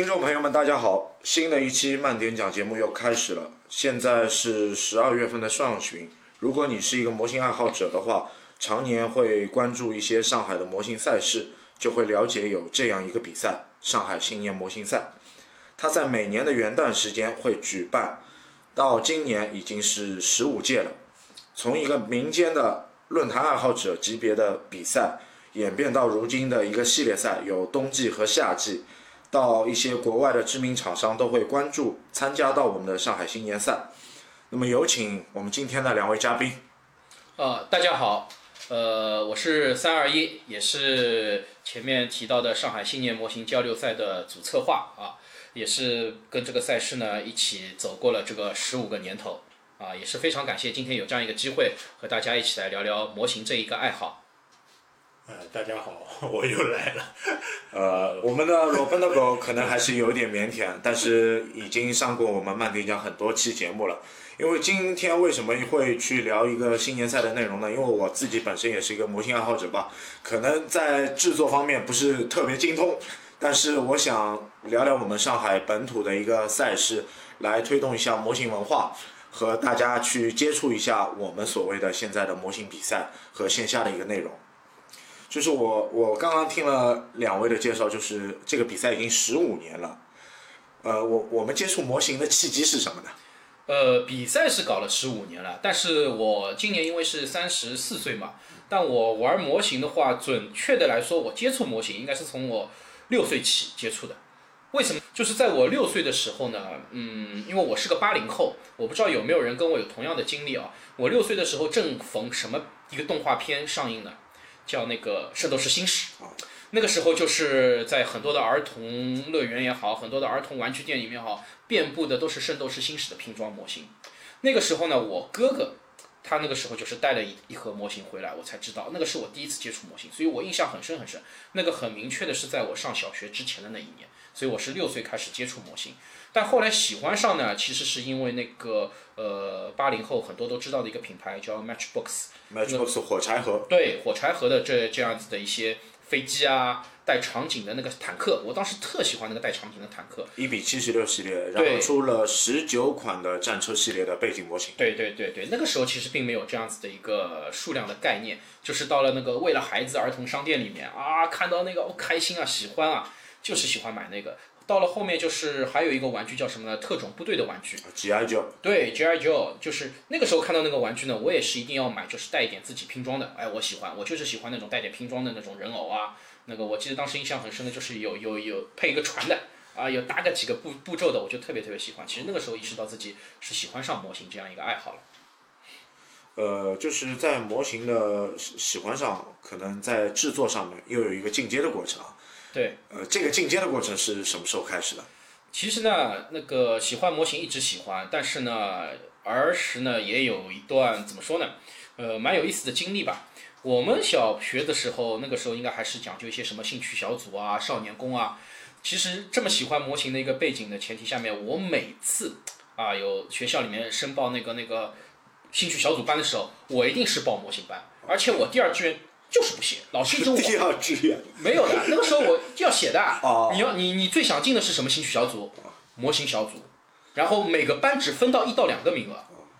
听众朋友们，大家好！新的一期慢点讲节目又开始了。现在是十二月份的上旬。如果你是一个模型爱好者的话，常年会关注一些上海的模型赛事，就会了解有这样一个比赛——上海新年模型赛。它在每年的元旦时间会举办，到今年已经是十五届了。从一个民间的论坛爱好者级别的比赛，演变到如今的一个系列赛，有冬季和夏季。到一些国外的知名厂商都会关注参加到我们的上海新年赛。那么有请我们今天的两位嘉宾。呃，大家好，呃，我是三二一，也是前面提到的上海新年模型交流赛的主策划啊，也是跟这个赛事呢一起走过了这个十五个年头啊，也是非常感谢今天有这样一个机会和大家一起来聊聊模型这一个爱好。大家好，我又来了。呃，我们的裸奔的狗可能还是有点腼腆，但是已经上过我们慢点讲很多期节目了。因为今天为什么会去聊一个新年赛的内容呢？因为我自己本身也是一个模型爱好者吧，可能在制作方面不是特别精通，但是我想聊聊我们上海本土的一个赛事，来推动一下模型文化，和大家去接触一下我们所谓的现在的模型比赛和线下的一个内容。就是我，我刚刚听了两位的介绍，就是这个比赛已经十五年了。呃，我我们接触模型的契机是什么呢？呃，比赛是搞了十五年了，但是我今年因为是三十四岁嘛，但我玩模型的话，准确的来说，我接触模型应该是从我六岁起接触的。为什么？就是在我六岁的时候呢，嗯，因为我是个八零后，我不知道有没有人跟我有同样的经历啊。我六岁的时候正逢什么一个动画片上映呢？叫那个《圣斗士星矢》啊，那个时候就是在很多的儿童乐园也好，很多的儿童玩具店里面也好，遍布的都是《圣斗士星矢》的拼装模型。那个时候呢，我哥哥他那个时候就是带了一一盒模型回来，我才知道那个是我第一次接触模型，所以我印象很深很深。那个很明确的是在我上小学之前的那一年，所以我是六岁开始接触模型。但后来喜欢上呢，其实是因为那个呃，八零后很多都知道的一个品牌叫 Matchbox，Matchbox 火柴盒。对，火柴盒的这这样子的一些飞机啊，带场景的那个坦克，我当时特喜欢那个带场景的坦克。一比七十六系列，然后出了十九款的战车系列的背景模型。对对对对，那个时候其实并没有这样子的一个数量的概念，就是到了那个为了孩子儿童商店里面啊，看到那个我开心啊，喜欢啊，就是喜欢买那个。到了后面就是还有一个玩具叫什么呢？特种部队的玩具。G.I. Joe。对，G.I. Joe，就是那个时候看到那个玩具呢，我也是一定要买，就是带一点自己拼装的。哎，我喜欢，我就是喜欢那种带点拼装的那种人偶啊。那个我记得当时印象很深的就是有有有配一个船的啊，有搭个几个步步骤的，我就特别特别喜欢。其实那个时候意识到自己是喜欢上模型这样一个爱好了。呃，就是在模型的喜欢上，可能在制作上面又有一个进阶的过程啊。对，呃，这个进阶的过程是什么时候开始的？其实呢，那个喜欢模型一直喜欢，但是呢，儿时呢也有一段怎么说呢，呃，蛮有意思的经历吧。我们小学的时候，那个时候应该还是讲究一些什么兴趣小组啊、少年宫啊。其实这么喜欢模型的一个背景的前提下面，我每次啊有学校里面申报那个那个兴趣小组班的时候，我一定是报模型班，而且我第二志愿。就是不写，老师一直第二志愿没有的。要写的。哦。你要你你最想进的是什么兴趣小组？模型小组。然后每个班只分到一到两个名额。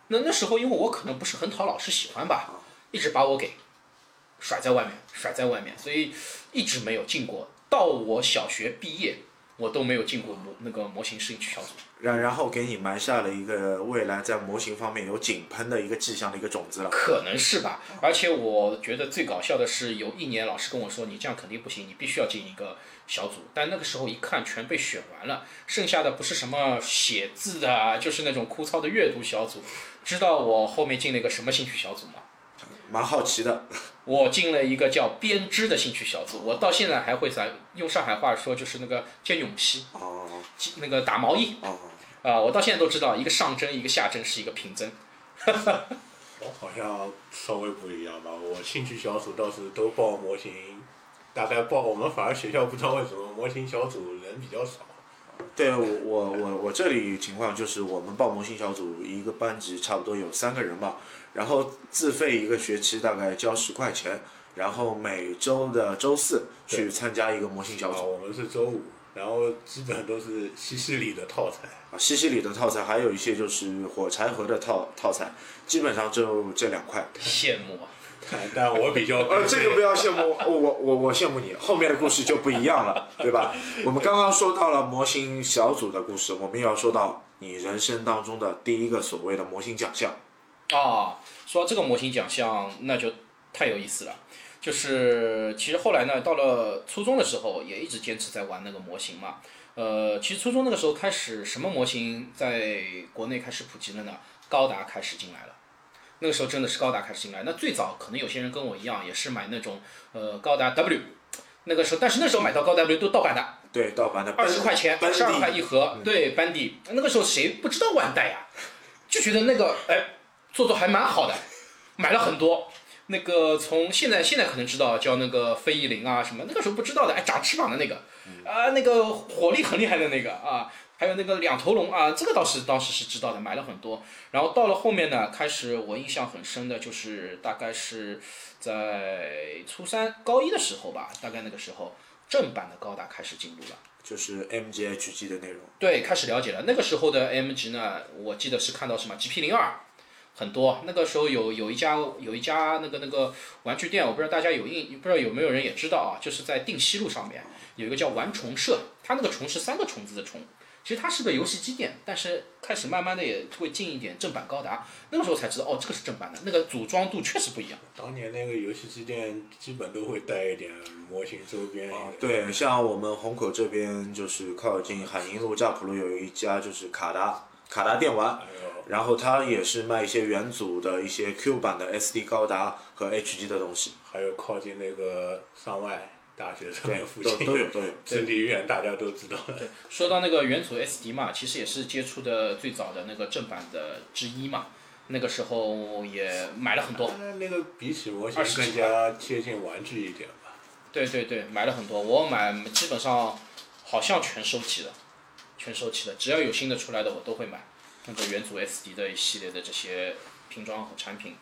那那时候因为我可能不是很讨老师喜欢吧，一直把我给甩在外面，甩在外面，所以一直没有进过。到我小学毕业。我都没有进过模那个模型兴趣小组，然然后给你埋下了一个未来在模型方面有井喷的一个迹象的一个种子了。可能是吧，而且我觉得最搞笑的是，有一年老师跟我说，你这样肯定不行，你必须要进一个小组。但那个时候一看，全被选完了，剩下的不是什么写字的，就是那种枯燥的阅读小组。知道我后面进了一个什么兴趣小组吗？蛮好奇的，我进了一个叫编织的兴趣小组，我到现在还会在用上海话说，就是那个兼泳膝，哦，那个打毛衣，哦，啊，我到现在都知道一个上针一个下针是一个平针，我好像稍微不一样吧，我兴趣小组倒是都报模型，大概报我们反而学校不知道为什么模型小组人比较少。对我我我我这里情况就是我们报模型小组一个班级差不多有三个人吧。然后自费一个学期大概交十块钱，然后每周的周四去参加一个模型小组。我们是周五，然后基本都是西西里的套餐。啊，西西里的套餐，还有一些就是火柴盒的套套餐，基本上就这两块。羡慕啊！但 但我比较呃，这个不要羡慕我，我我我羡慕你，后面的故事就不一样了，对吧？我们刚刚说到了模型小组的故事，我们也要说到你人生当中的第一个所谓的模型奖项。啊，说到这个模型奖项，那就太有意思了。就是其实后来呢，到了初中的时候，也一直坚持在玩那个模型嘛。呃，其实初中那个时候开始，什么模型在国内开始普及了呢？高达开始进来了。那个时候真的是高达开始进来。那最早可能有些人跟我一样，也是买那种呃高达 W。那个时候，但是那时候买到高达 W 都盗版的，对，盗版的二十块钱，班十二块底一盒，对，班底。那个时候谁不知道万代呀？就觉得那个哎，做做还蛮好的，买了很多。那个从现在现在可能知道叫那个飞翼灵啊什么，那个时候不知道的，哎，长翅膀的那个，啊，那个火力很厉害的那个啊，还有那个两头龙啊，这个倒是当时是知道的，买了很多。然后到了后面呢，开始我印象很深的就是大概是在初三高一的时候吧，大概那个时候正版的高达开始进入了。就是 MGHG 的内容。对，开始了解了。那个时候的 MG 呢，我记得是看到什么 GP 零二，很多。那个时候有有一家有一家那个那个玩具店，我不知道大家有印，不知道有没有人也知道啊，就是在定西路上面有一个叫玩虫社，它那个虫是三个虫子的虫。其实它是个游戏机店，但是开始慢慢的也会进一点正版高达。那个时候才知道，哦，这个是正版的，那个组装度确实不一样。当年那个游戏机店基本都会带一点模型周边。啊，对，像我们虹口这边就是靠近海宁路、乍浦路有一家就是卡达卡达电玩，然后它也是卖一些元祖的一些 Q 版的 SD 高达和 HG 的东西，还有靠近那个上外大学这边附近都都有都有。真理院，大家都知道的。说到那个元祖 SD 嘛，其实也是接触的最早的那个正版的之一嘛。那个时候也买了很多，那那个比起模型二十更加接近玩具一点吧。对对对，买了很多。我买基本上好像全收齐了，全收齐了。只要有新的出来的，我都会买。那个元祖 SD 的一系列的这些拼装和产品，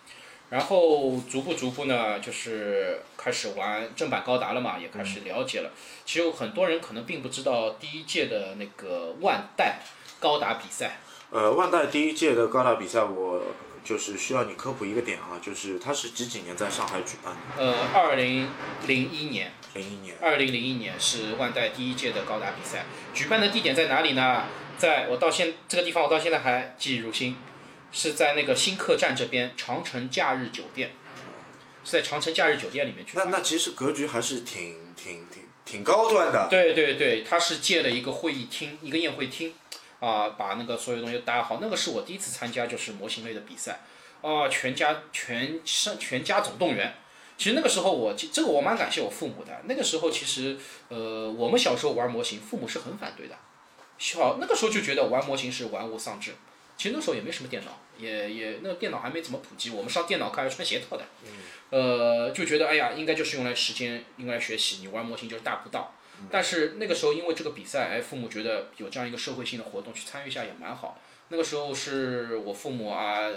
然后逐步逐步呢，就是开始玩正版高达了嘛，也开始了解了。其实有很多人可能并不知道第一届的那个万代高达比赛，呃，万代第一届的高达比赛，我就是需要你科普一个点啊，就是它是几几年在上海举办的？呃，二零零一年。零一年。二零零一年是万代第一届的高达比赛，举办的地点在哪里呢？在我到现这个地方，我到现在还记忆犹新，是在那个新客站这边长城假日酒店，是在长城假日酒店里面去。那那其实格局还是挺挺挺挺高端的。对对对，他是借了一个会议厅，一个宴会厅，啊，把那个所有东西搭好。那个是我第一次参加就是模型类的比赛，啊，全家全上全家总动员。其实那个时候我这个我蛮感谢我父母的。那个时候其实呃我们小时候玩模型，父母是很反对的。小那个时候就觉得玩模型是玩物丧志。其实那时候也没什么电脑，也也那个电脑还没怎么普及。我们上电脑课还要穿鞋套的。呃，就觉得哎呀，应该就是用来时间，用来学习。你玩模型就是大不到。但是那个时候因为这个比赛，哎，父母觉得有这样一个社会性的活动去参与一下也蛮好。那个时候是我父母啊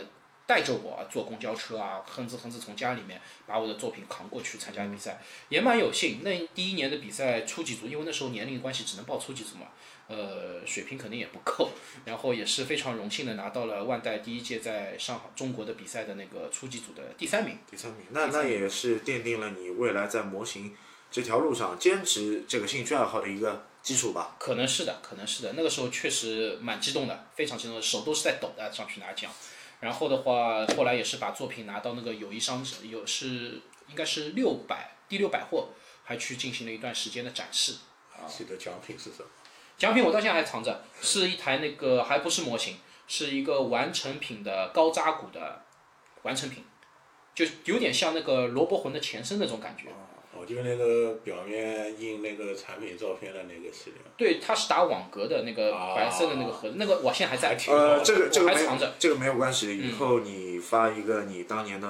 带着我坐公交车啊，哼哧哼哧从家里面把我的作品扛过去参加比赛，也蛮有幸。那第一年的比赛初级组，因为那时候年龄关系只能报初级组嘛，呃，水平肯定也不够，然后也是非常荣幸的拿到了万代第一届在上海中国的比赛的那个初级组的第三名。第三名，那那也是奠定了你未来在模型这条路上坚持这个兴趣爱好的一个基础吧。可能是的，可能是的。那个时候确实蛮激动的，非常激动的，手都是在抖的，上去拿奖。然后的话，后来也是把作品拿到那个友谊商有是应该是六百第六百货，还去进行了一段时间的展示。啊记得奖品是什么？奖品我到现在还藏着，是一台那个还不是模型，是一个完成品的高扎古的完成品，就有点像那个罗伯魂的前身那种感觉。哦，就是那个表面印那个产品照片的那个系列。对，它是打网格的那个白色的那个盒子，那个我现在还在。呃，这个这个还藏着这个没有关系，以后你发一个你当年的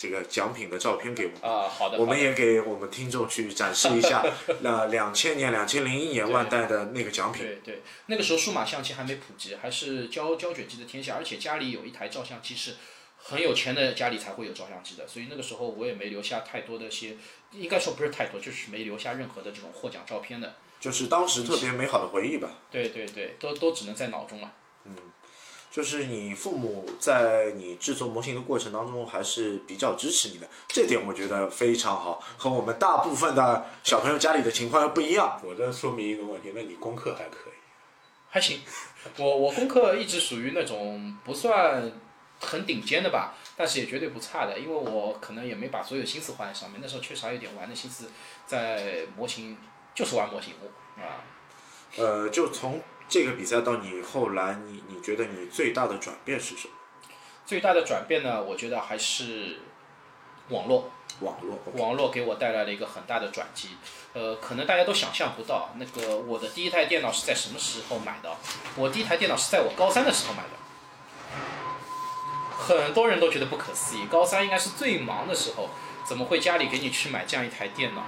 这个奖品的照片给我们。啊、好的。我们也给我们听众去展示一下，那两千年、两千零一年万代的那个奖品。对对，那个时候数码相机还没普及，还是胶胶卷机的天下，而且家里有一台照相机是很有钱的家里才会有照相机的，所以那个时候我也没留下太多的些，应该说不是太多，就是没留下任何的这种获奖照片的。就是当时特别美好的回忆吧。对对对，都都只能在脑中了。就是你父母在你制作模型的过程当中还是比较支持你的，这点我觉得非常好，和我们大部分的小朋友家里的情况不一样。我这说明一个问题，那你功课还可以。还行，我我功课一直属于那种不算很顶尖的吧，但是也绝对不差的，因为我可能也没把所有心思花在上面，那时候确实还有点玩的心思在模型，就是玩模型啊。呃，就从这个比赛到你后来，你你觉得你最大的转变是什么？最大的转变呢，我觉得还是网络，网络。网络给我带来了一个很大的转机。呃，可能大家都想象不到，那个我的第一台电脑是在什么时候买的？我第一台电脑是在我高三的时候买的。很多人都觉得不可思议，高三应该是最忙的时候，怎么会家里给你去买这样一台电脑？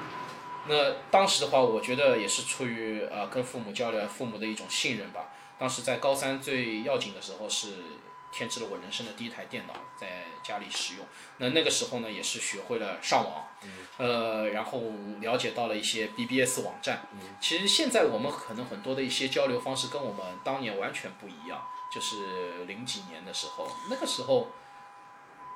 那当时的话，我觉得也是出于呃跟父母交流、父母的一种信任吧。当时在高三最要紧的时候是添置了我人生的第一台电脑在家里使用。那那个时候呢，也是学会了上网，呃，然后了解到了一些 BBS 网站。其实现在我们可能很多的一些交流方式跟我们当年完全不一样。就是零几年的时候，那个时候，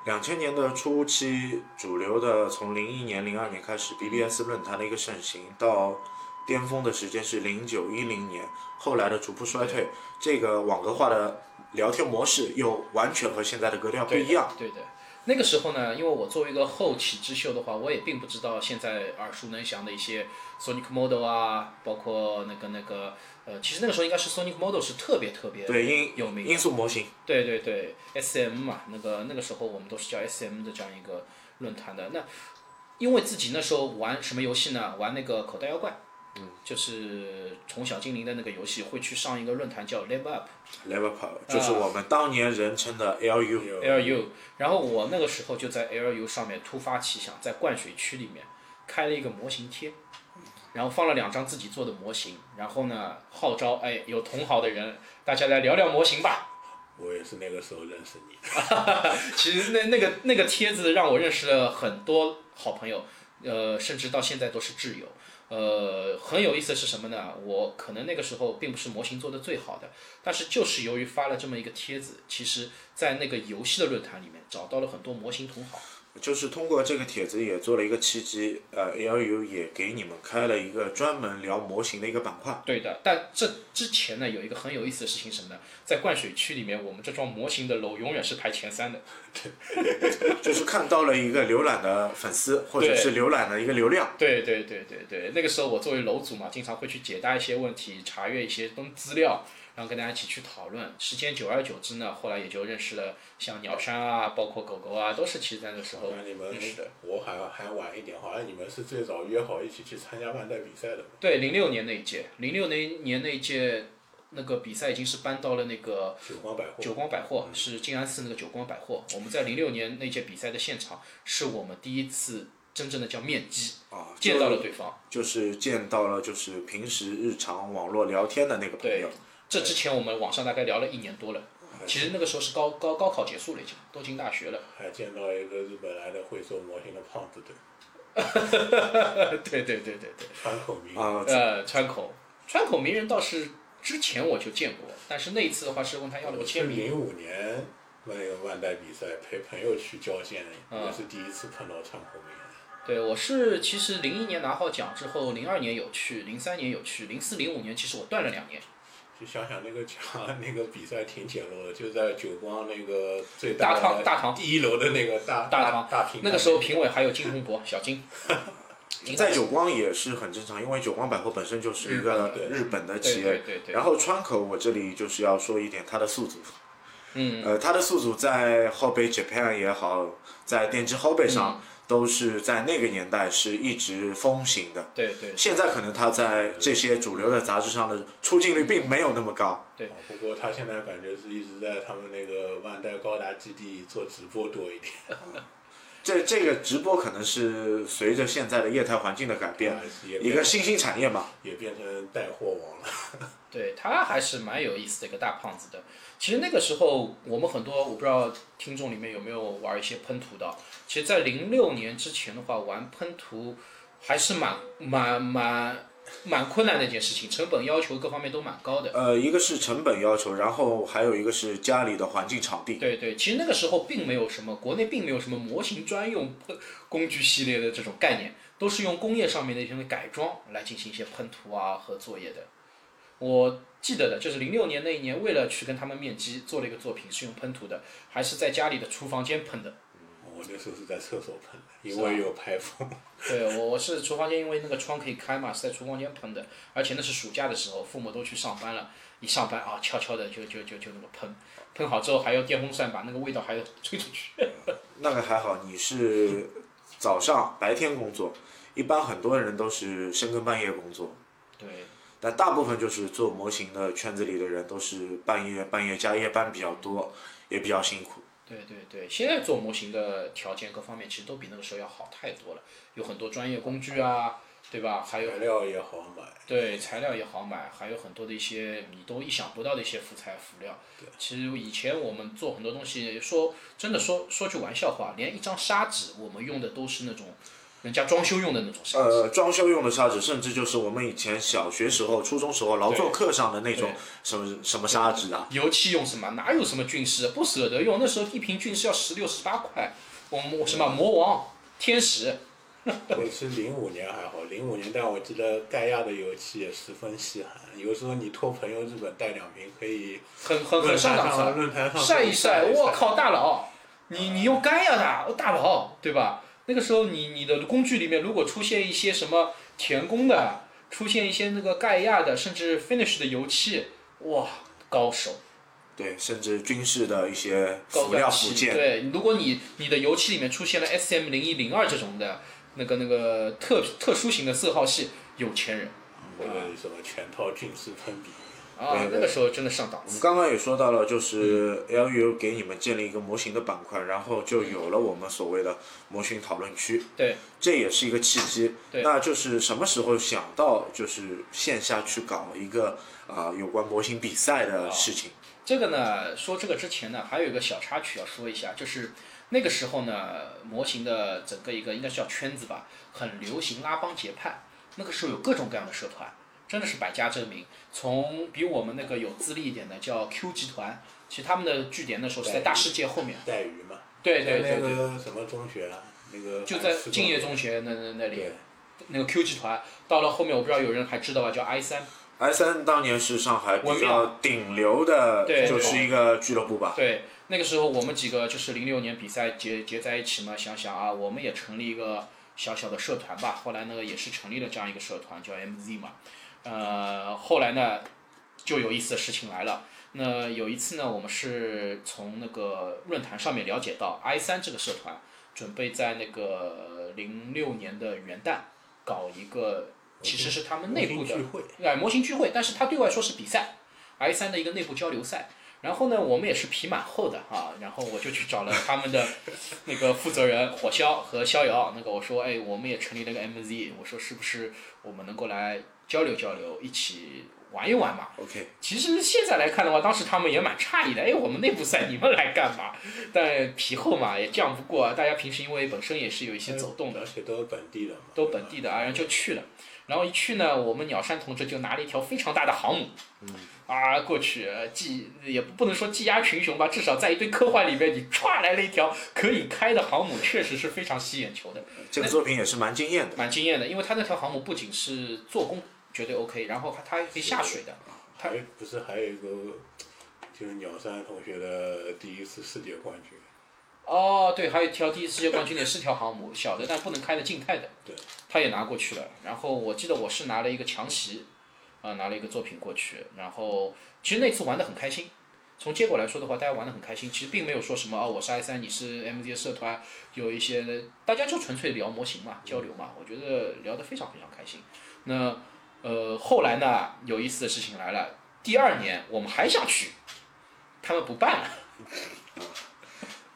两千年的初期，主流的从零一年、零二年开始，BBS 论坛的一个盛行，到巅峰的时间是零九一零年，后来的逐步衰退，这个网格化的聊天模式又完全和现在的格调不一样。对的，那个时候呢，因为我作为一个后起之秀的话，我也并不知道现在耳熟能详的一些 Sonic Model 啊，包括那个那个。呃，其实那个时候应该是 Sonic Model 是特别特别对音有名音速模型，对对对，SM 嘛，那个那个时候我们都是叫 SM 的这样一个论坛的。那因为自己那时候玩什么游戏呢？玩那个口袋妖怪，嗯，就是从小精灵的那个游戏，会去上一个论坛叫 Level Up。Level Up 就是我们当年人称的 LU。LU，然后我那个时候就在 LU 上面突发奇想，在灌水区里面开了一个模型贴。然后放了两张自己做的模型，然后呢号召哎有同好的人，大家来聊聊模型吧。我也是那个时候认识你。其实那那个那个帖子让我认识了很多好朋友，呃，甚至到现在都是挚友。呃，很有意思的是什么呢？我可能那个时候并不是模型做的最好的，但是就是由于发了这么一个帖子，其实在那个游戏的论坛里面找到了很多模型同好。就是通过这个帖子也做了一个契机，呃，ALU 也给你们开了一个专门聊模型的一个板块。对的，但这之前呢，有一个很有意思的事情什么呢？在灌水区里面，我们这幢模型的楼永远是排前三的。对就是看到了一个浏览的粉丝，或者是浏览的一个流量。对对对对对，那个时候我作为楼主嘛，经常会去解答一些问题，查阅一些东资料。然后跟大家一起去讨论，时间久而久之呢，后来也就认识了像鸟山啊，包括狗狗啊，都是其实在那个时候认识的。我还还晚一点，好像你们是最早约好一起去参加万代比赛的。对，零六年那一届，零六年年那一届，那个比赛已经是搬到了那个九光百货。九光百货是静安寺那个九光百货。我们在零六年那届比赛的现场，是我们第一次真正的叫面基啊，见到了对方，就是见到了就是平时日常网络聊天的那个朋友。这之前我们网上大概聊了一年多了，其实那个时候是高高高考结束了已经，都进大学了。还见到一个日本来的会做模型的胖子 对。对对对对对。川口名人，呃，川口，川口名人倒是之前我就见过，但是那一次的话是问他要了个签名。零五年那个万代比赛陪朋友去交剑，也是第一次碰到川口名人。对，我是其实零一年拿好奖之后，零二年有去，零三年有去，零四零五年其实我断了两年。就想想那个奖，那个比赛挺简陋的，就在九光那个最大堂大堂第一楼的那个大大堂大厅。那个时候评委还有金洪博，小金。在九光也是很正常，因为九光百货本身就是一个日本的企业。对对。然后川口，我这里就是要说一点他的宿主。嗯。呃，他的宿主在后背 Japan 也好，在电击后背上。都是在那个年代是一直风行的。对对。现在可能他在这些主流的杂志上的出镜率并没有那么高。对。不过他现在感觉是一直在他们那个万代高达基地做直播多一点。这这个直播可能是随着现在的业态环境的改变，一个新兴产业嘛。也变成带货王了。对他还是蛮有意思的一个大胖子的。其实那个时候我们很多我不知道听众里面有没有玩一些喷涂的。其实，在零六年之前的话，玩喷涂还是蛮蛮蛮蛮困难的一件事情，成本要求各方面都蛮高的。呃，一个是成本要求，然后还有一个是家里的环境场地。对对，其实那个时候并没有什么，国内并没有什么模型专用喷工具系列的这种概念，都是用工业上面的一些改装来进行一些喷涂啊和作业的。我记得的就是零六年那一年，为了去跟他们面基，做了一个作品是用喷涂的，还是在家里的厨房间喷的。我那时候是在厕所喷的，因为有排风。对，我我是厨房间，因为那个窗可以开嘛，是在厨房间喷的，而且那是暑假的时候，父母都去上班了，一上班啊，悄悄的就就就就那个喷，喷好之后还要电风扇把那个味道还要吹出去。那个还好，你是早上白天工作，一般很多人都是深更半夜工作，对，但大部分就是做模型的圈子里的人都是半夜半夜加夜班比较多，也比较辛苦。对对对，现在做模型的条件各方面其实都比那个时候要好太多了，有很多专业工具啊，对吧？还有材料也好买。对，材料也好买，还有很多的一些你都意想不到的一些辅材辅料。对其实以前我们做很多东西，说真的说说句玩笑话，连一张砂纸我们用的都是那种人家装修用的那种砂纸。呃，装修用的砂纸，甚至就是我们以前小学时候、初中时候劳作课上的那种什么什么砂纸啊。油漆用什么？哪有什么菌丝？不舍得用，那时候一瓶菌丝要十六十八块。我们什么魔王、天使。我是零五年还好，零五年，但我记得盖亚的油漆也十分稀罕，有时候你托朋友日本带两瓶，可以很很很上档次，论坛上晒一晒。我靠，大佬，你你用盖亚的大佬，对吧？那个时候你你的工具里面如果出现一些什么填工的，出现一些那个盖亚的，甚至 finish 的油漆，哇，高手。对，甚至军事的一些高辅料附件。对，如果你你的油漆里面出现了 S M 零一零二这种的，那个那个特特殊型的色号系，有钱人或者什么全套军事喷笔。啊，那个时候真的上档次。我们刚刚也说到了，就是 LU 给你们建立一个模型的板块，然后就有了我们所谓的模型讨论区。对，这也是一个契机。对那就是什么时候想到就是线下去搞一个啊、有关模型比赛的事情？这个呢，说这个之前呢，还有一个小插曲要说一下，就是那个时候呢，模型的整个一个应该是叫圈子吧，很流行拉帮结派。那个时候有各种各样的社团，真的是百家争鸣。从比我们那个有资历一点的叫 Q 集团，其实他们的据点那时候是在大世界后面。带鱼嘛。对对对对，那个什么中学啊，那个就在敬业中学那那那里，那个 Q 集团。到了后面，我不知道有人还知道吧，叫 I 三。i 三当年是上海比较顶流的，对就是一个俱乐部吧。对，那个时候我们几个就是零六年比赛结结在一起嘛，想想啊，我们也成立一个小小的社团吧。后来呢，也是成立了这样一个社团，叫 MZ 嘛。呃，后来呢，就有意思的事情来了。那有一次呢，我们是从那个论坛上面了解到，i 三这个社团准备在那个零六年的元旦搞一个，其实是他们内部的模型聚会。哎，模型聚会，但是他对外说是比赛，i 三的一个内部交流赛。然后呢，我们也是皮蛮厚的啊，然后我就去找了他们的 那个负责人火烧和逍遥，那个我说，哎，我们也成立了个 MZ，我说是不是我们能够来交流交流，一起玩一玩嘛？OK，其实现在来看的话，当时他们也蛮诧异的，哎，我们内部赛你们来干嘛？但皮厚嘛也犟不过啊，大家平时因为本身也是有一些走动的而，且都是本地的嘛。都本地的啊，然后就去了。然后一去呢，我们鸟山同志就拿了一条非常大的航母，啊，过去呃技也不能说技压群雄吧，至少在一堆科幻里面，你歘来了一条可以开的航母，确实是非常吸眼球的，这个作品也是蛮惊艳的。蛮惊艳的。因为它那条航母不仅是做工绝对 OK，然后它它还可以下水的。它不是还有一个，就是鸟山同学的第一次世界冠军。哦，对，还有一条第一世界冠军也是条航母，小的但不能开的静态的，对，他也拿过去了。然后我记得我是拿了一个强袭，啊、拿了一个作品过去。然后其实那次玩的很开心，从结果来说的话，大家玩的很开心。其实并没有说什么哦，我是 i 三，你是 MZ 社团，有一些大家就纯粹聊模型嘛，交流嘛，我觉得聊得非常非常开心。那呃后来呢，有意思的事情来了，第二年我们还想去，他们不办了。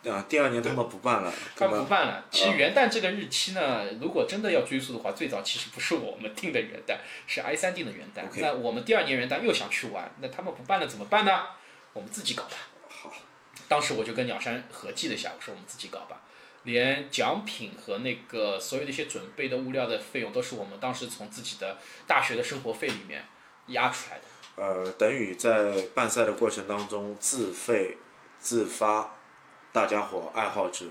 啊，第二年他们不办了，他们不办了。其实元旦这个日期呢，如果真的要追溯的话，最早其实不是我们定的元旦，是 i 三定的元旦。那我们第二年元旦又想去玩，那他们不办了怎么办呢？我们自己搞吧。好，当时我就跟鸟山合计了一下，我说我们自己搞吧。连奖品和那个所有的一些准备的物料的费用，都是我们当时从自己的大学的生活费里面压出来的。呃，等于在办赛的过程当中自费自发，大家伙爱好者，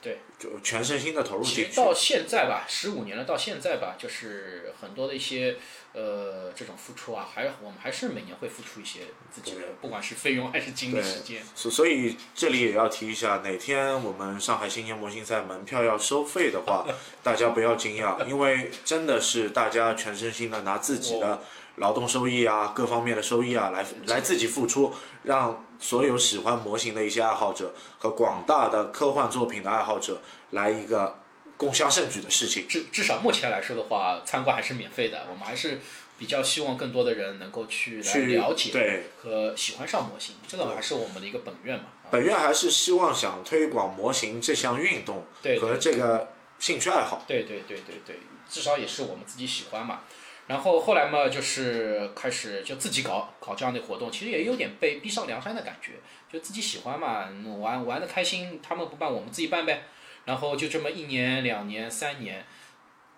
对，就全身心的投入进去。到现在吧，十五年了，到现在吧，就是很多的一些呃这种付出啊，还我们还是每年会付出一些自己的，不管是费用还是精力时间。所所以这里也要提一下，哪天我们上海新年模型赛门票要收费的话，大家不要惊讶，因为真的是大家全身心的拿自己的劳动收益啊，各方面的收益啊，来来自己付出，让所有喜欢模型的一些爱好者和广大的科幻作品的爱好者来一个共襄盛举的事情。至至少目前来说的话，参观还是免费的。我们还是比较希望更多的人能够去来了解对和喜欢上模型，这个还是我们的一个本愿嘛。啊本愿还是希望想推广模型这项运动对和这个兴趣爱好。对对对对对，至少也是我们自己喜欢嘛。然后后来嘛，就是开始就自己搞搞这样的活动，其实也有点被逼上梁山的感觉，就自己喜欢嘛，玩玩的开心，他们不办我们自己办呗。然后就这么一年、两年、三年，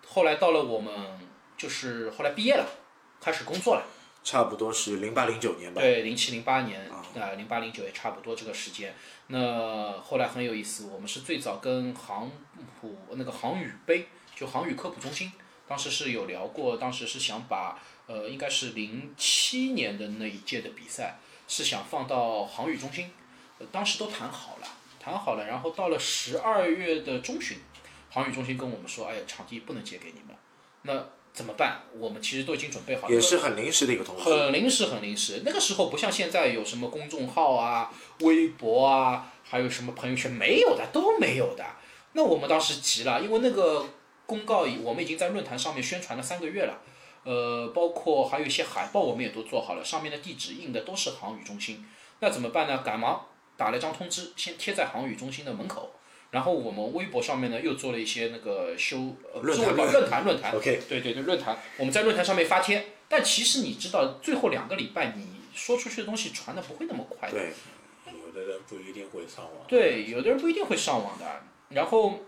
后来到了我们就是后来毕业了，开始工作了。差不多是零八零九年吧。对，零七零八年，啊，零八零九也差不多这个时间。那后来很有意思，我们是最早跟航普那个航宇杯，就航宇科普中心，当时是有聊过，当时是想把呃，应该是零七年的那一届的比赛，是想放到航宇中心，呃当时都谈好了，谈好了，然后到了十二月的中旬，航宇中心跟我们说，哎呀，场地不能借给你们，那怎么办？我们其实都已经准备好了，也是很临时的一个通知。很临时，很临时。那个时候不像现在有什么公众号啊、微博啊，还有什么朋友圈，没有的，都没有的。那我们当时急了，因为那个公告已我们已经在论坛上面宣传了三个月了，呃，包括还有一些海报我们也都做好了，上面的地址印的都是航宇中心。那怎么办呢？赶忙打了一张通知，先贴在航宇中心的门口。然后我们微博上面呢又做了一些那个修呃论坛论坛论坛 OK 对对对，论坛，我们在论坛上面发帖，但其实你知道，最后两个礼拜你说出去的东西传的不会那么快的。对，有的人不一定会上网。对，有的人不一定会上网的。然后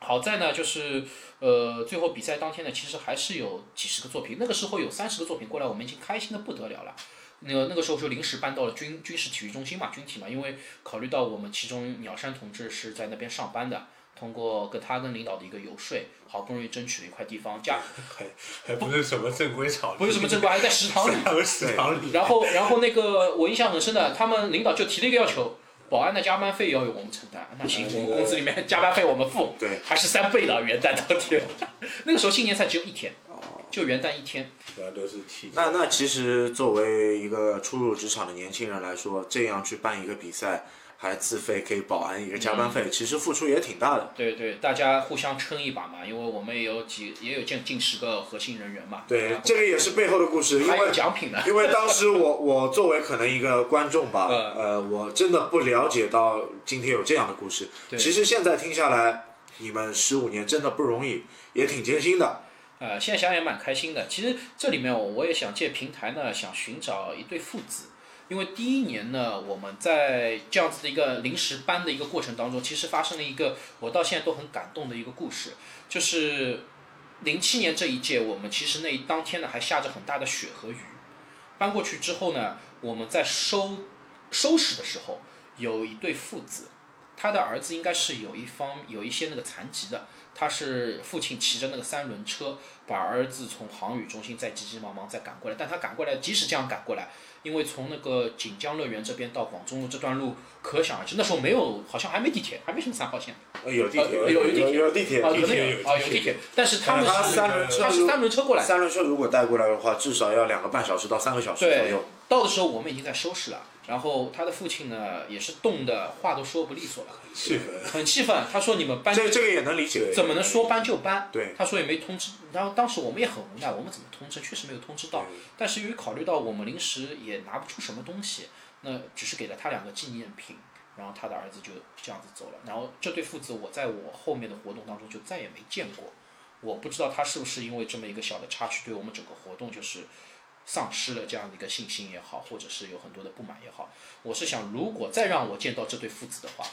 好在呢，就是呃，最后比赛当天呢，其实还是有几十个作品。那个时候有三十个作品过来，我们已经开心的不得了了。那个那个时候就临时搬到了军军事体育中心嘛，军体嘛，因为考虑到我们其中鸟山同志是在那边上班的，通过跟他跟领导的一个游说，好不容易争取了一块地方，加还还不是什么正规场地，不是什么正规，还在食堂里。食堂里。然后，然后那个我印象很深的，他们领导就提了一个要求，保安的加班费要由我们承担。那行，我们公司里面加班费我们付，对，还是三倍的元旦当天。那个时候新年赛只有一天，就元旦一天。那那其实作为一个初入职场的年轻人来说，这样去办一个比赛，还自费给保安一个加班费，其实付出也挺大的。对对，大家互相撑一把嘛，因为我们也有几也有近近十个核心人员嘛。对这个也是背后的故事，因为奖品呢。因为当时我我作为可能一个观众吧，嗯呃，我真的不了解到今天有这样的故事。对其实现在听下来，你们十五年真的不容易，也挺艰辛的。呃，现在想也蛮开心的。其实这里面我我也想借平台呢，想寻找一对父子，因为第一年呢，我们在这样子的一个临时搬的一个过程当中，其实发生了一个我到现在都很感动的一个故事，就是零七年这一届，我们其实那一当天呢还下着很大的雪和雨，搬过去之后呢，我们在收收拾的时候，有一对父子，他的儿子应该是有一方有一些那个残疾的。他是父亲骑着那个三轮车，把儿子从航宇中心再急急忙忙再赶过来。但他赶过来，即使这样赶过来，因为从那个锦江乐园这边到广中路这段路，可想而知，那时候没有，好像还没地铁，还没什么三号线呃有地铁，呃有有地铁有地铁啊，有那地铁有啊有地铁，但是他们是三轮车他是三轮车过来，三轮车如果带过来的话，至少要两个半小时到三个小时左右。，到的时候我们已经在收拾了，然后他的父亲呢也是冻的话都说不利索了，气愤。很气愤，他说你们搬这这个也能理解。怎么能说搬就搬？对他说也没通知，然后当时我们也很无奈，我们怎么通知？确实没有通知到。但是由于考虑到我们临时也拿不出什么东西，那只是给了他两个纪念品，然后他的儿子就这样子走了。然后这对父子，我在我后面的活动当中就再也没见过。我不知道他是不是因为这么一个小的插曲，对我们整个活动就是丧失了这样的一个信心也好，或者是有很多的不满也好。我是想，如果再让我见到这对父子的话，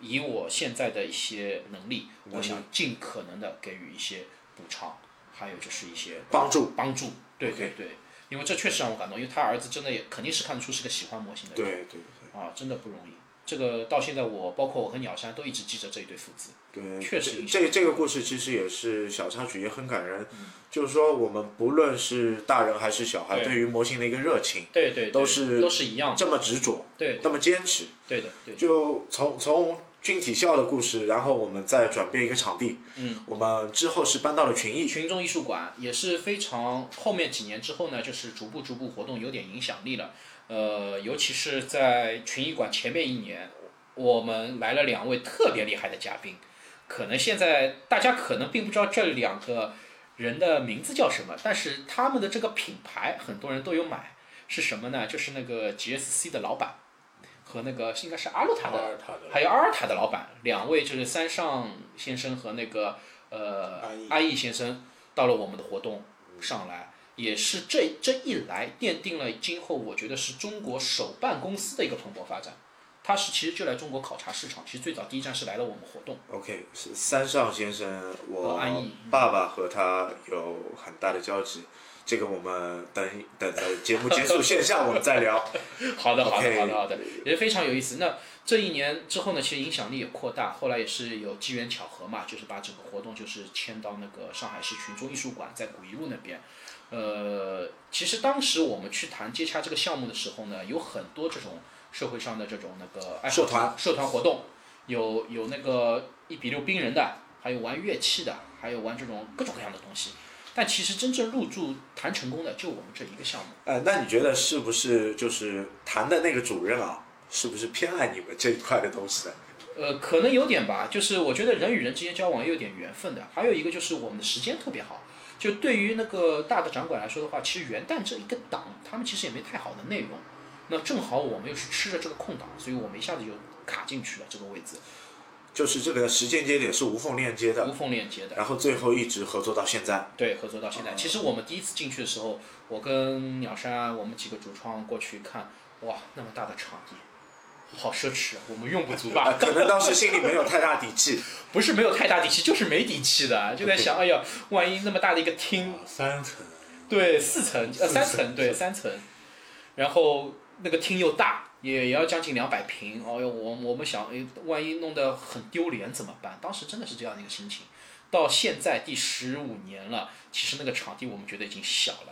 以我现在的一些能力，我想尽可能的给予一些补偿，还有就是一些帮助帮助。对对对，因为这确实让我感动，因为他儿子真的也肯定是看得出是个喜欢模型的人。对对对啊，真的不容易。这个到现在我，包括我和鸟山都一直记着这一对父子。对，确实这这这个故事其实也是小插曲，也很感人。就是说，我们不论是大人还是小孩，对对于模型的一个热情，对对，都是都是一样的。这么执着，对那么坚持。对的对的。就从从军体校的故事，然后我们再转变一个场地。嗯，我们之后是搬到了群艺。群众艺术馆也是非常后面几年之后呢，就是逐步逐步活动有点影响力了。呃，尤其是在群艺馆前面一年，我们来了两位特别厉害的嘉宾，可能现在大家可能并不知道这两个人的名字叫什么，但是他们的这个品牌很多人都有买，是什么呢？就是那个 GSC 的老板和那个应该是阿鲁塔的阿尔塔的还有阿尔塔的老板，两位就是三上先生和那个呃安逸先生到了我们的活动上来，也是这这一来奠定了今后我觉得是中国手办公司的一个蓬勃发展。他是其实就来中国考察市场，其实最早第一站是来了我们活动。OK，是三上先生，我安逸爸爸和他有很大的交集。这个我们等等的节目结束 线下我们再聊。好的，好的，好的，好的，也非常有意思。那这一年之后呢，其实影响力也扩大，后来也是有机缘巧合嘛，就是把整个活动就是迁到那个上海市群众艺术馆，在古一路那边。呃，其实当时我们去谈接洽这个项目的时候呢，有很多这种社会上的这种那个社团社团活动，有有那个一比六冰人的，还有玩乐器的，还有玩这种各种各样的东西。但其实真正入驻谈成功的，就我们这一个项目。呃，那你觉得是不是就是谈的那个主任啊，是不是偏爱你们这一块的东西呢？呃，可能有点吧，就是我觉得人与人之间交往也有点缘分的。还有一个就是我们的时间特别好，就对于那个大的展馆来说的话，其实元旦这一个档，他们其实也没太好的内容。那正好我们又是吃着这个空档，所以我们一下子就卡进去了这个位置，就是这个时间节点是无缝链接的无，缝链接的。然后最后一直合作到现在。对，合作到现在。其实我们第一次进去的时候，我跟鸟山我们几个主创过去看，哇，那么大的场地，好奢侈啊，我们用不足吧？可能当时心里没有太大底气，不是没有太大底气，就是没底气的，就在想，哎呀，万一那么大的一个厅，三层，对，四层呃三层，对三层，然后那个厅又大，也也要将近两百平，哦哟，我我们想，哎，万一弄得很丢脸怎么办？当时真的是这样的一个心情。到现在第十五年了，其实那个场地我们觉得已经小了，已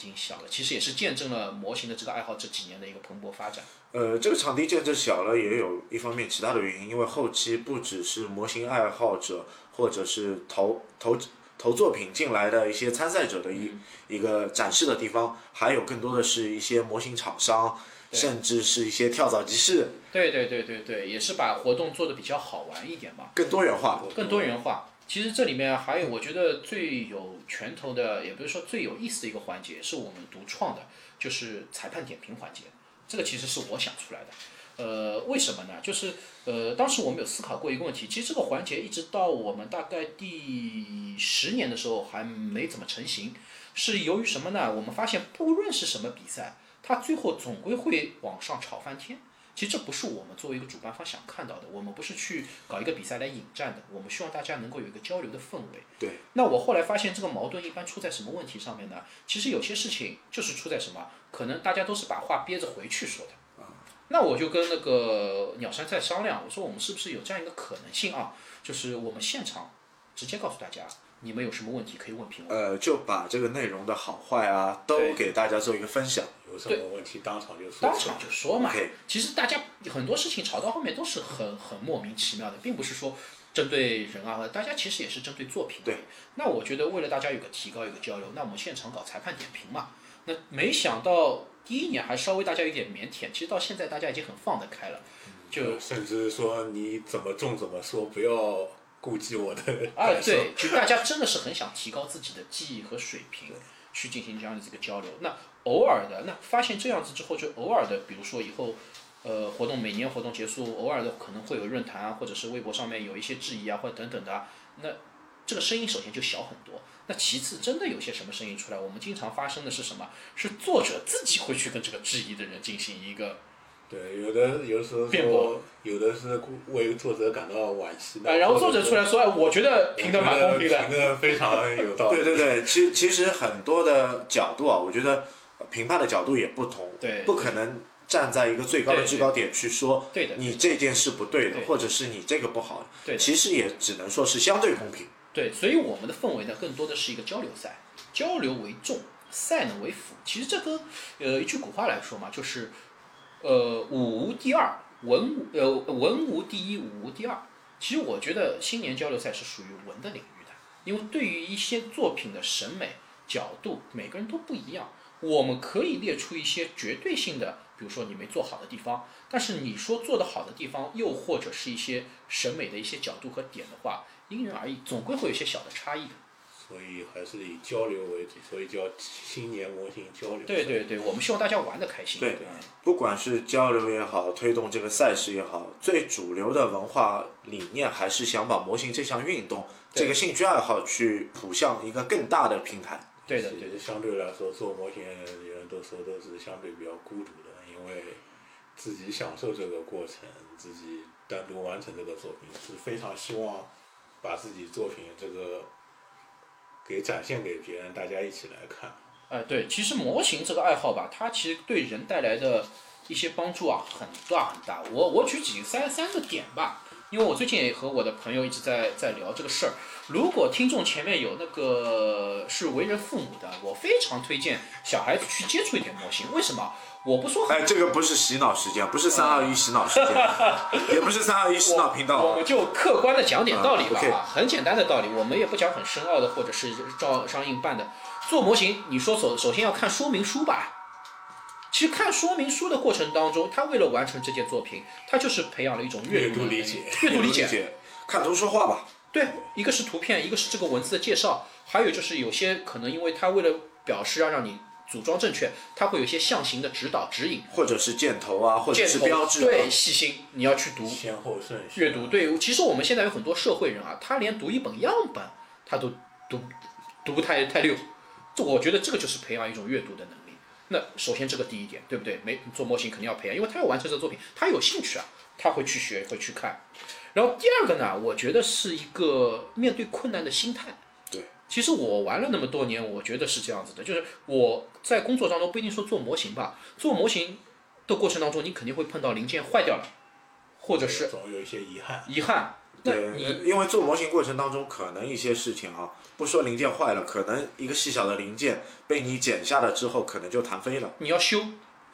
经小了。其实也是见证了模型的这个爱好这几年的一个蓬勃发展。呃，这个场地建设小了，也有一方面其他的原因，因为后期不只是模型爱好者，或者是投投投作品进来的一些参赛者的一、一个展示的地方，还有更多的是一些模型厂商，甚至是一些跳蚤集市，对对对对对，也是把活动做得比较好玩一点嘛。更多元化。更多元化。其实这里面还有我觉得最有拳头的，也不是说最有意思的一个环节，是我们独创的，就是裁判点评环节。这个其实是我想出来的。呃，为什么呢？就是呃，当时我们有思考过一个问题，其实这个环节一直到我们大概第十年的时候还没怎么成型，是由于什么呢？我们发现不论是什么比赛，它最后总归会往上炒翻天。其实这不是我们作为一个主办方想看到的，我们不是去搞一个比赛来引战的，我们希望大家能够有一个交流的氛围。对。那我后来发现这个矛盾一般出在什么问题上面呢？其实有些事情就是出在什么，可能大家都是把话憋着回去说的。那我就跟那个鸟山在商量，我说我们是不是有这样一个可能性啊？就是我们现场直接告诉大家，你们有什么问题可以问评委。呃，就把这个内容的好坏啊，都给大家做一个分享。有什么问题当场就说。当场就说嘛。其实大家很多事情吵到后面都是很很莫名其妙的，并不是说针对人啊，大家其实也是针对作品。对。那我觉得为了大家有个提高，有个交流，那我们现场搞裁判点评嘛。那没想到第一年还稍微大家有点腼腆，其实到现在大家已经很放得开了，就甚至说你怎么种怎么说，不要顾及我的啊，对，就大家真的是很想提高自己的技艺和水平，去进行这样的这个交流。那偶尔的，那发现这样子之后，就偶尔的，比如说以后，呃，活动每年活动结束，偶尔的可能会有论坛啊，或者是微博上面有一些质疑啊，或者等等的，那这个声音首先就小很多。那其次，真的有些什么声音出来，我们经常发生的是什么？是作者自己会去跟这个质疑的人进行一个对，有的有时候辩驳，有的是为作者感到惋惜。啊，然后作者出来说，哎，我觉得评的蛮公平的。评的非常有道理。对对对，其其实很多的角度啊，我觉得评判的角度也不同，对不可能站在一个最高的制高点去说对的你这件事不对的，或者是你这个不好对其实也只能说是相对公平。对，所以我们的氛围呢，更多的是一个交流赛，交流为重，赛呢为辅。其实这跟呃一句古话来说嘛，就是呃武无第二，文无呃文无第一，武无第二。其实我觉得新年交流赛是属于文的领域的，因为对于一些作品的审美角度，每个人都不一样。我们可以列出一些绝对性的，比如说你没做好的地方，但是你说做得好的地方，又或者是一些审美的一些角度和点的话，因人而异，总归会有些小的差异的。所以还是以交流为主，所以叫青年模型交流。对对对，我们希望大家玩的开心。对不管是交流也好，推动这个赛事也好，最主流的文化理念还是想把模型这项运动、这个兴趣爱好去谱向一个更大的平台。对的对的相对来说，做模型的人都说都是相对比较孤独的，因为自己享受这个过程，自己单独完成这个作品，是非常希望把自己作品这个给展现给别人，大家一起来看。哎，对，其实模型这个爱好吧，它其实对人带来的一些帮助啊，很大很大。我我举几三三个点吧，因为我最近也和我的朋友一直在在聊这个事儿。如果听众前面有那个是为人父母的，我非常推荐小孩子去接触一点模型。为什么？我不说很哎，这个不是洗脑时间，不是三二一洗脑时间，也不是三二一洗脑频道啊 我们。就客观的讲点道理吧，很简单的道理，我们也不讲很深奥的，或者是照上硬办的。做模型，你说首首先要看说明书吧。其实看说明书的过程当中，他为了完成这件作品，他就是培养了一种阅读阅读理解阅读。理解，看图说话吧。对，一个是图片，一个是这个文字的介绍，还有就是有些可能因为他为了表示要让你组装正确，它会有一些象形的指导指引，或者是箭头啊，或者箭头是标志、啊。对，细心，你要去读。先后顺序。阅读，对，其实我们现在有很多社会人啊，他连读一本样本，他都读读不太太溜。这我觉得这个就是培养一种阅读的能力。那首先这个第一点，对不对？没做模型肯定要培养，因为他要完成这个作品，他有兴趣啊，他会去学，会去看。然后第二个呢，我觉得是一个面对困难的心态。对，其实我玩了那么多年，我觉得是这样子的，就是我在工作当中不一定说做模型吧，做模型的过程当中，你肯定会碰到零件坏掉了，或者是总有一些遗憾。遗憾。那对，你因为做模型过程当中，可能一些事情啊，不说零件坏了，可能一个细小的零件被你剪下了之后，可能就弹飞了，你要修，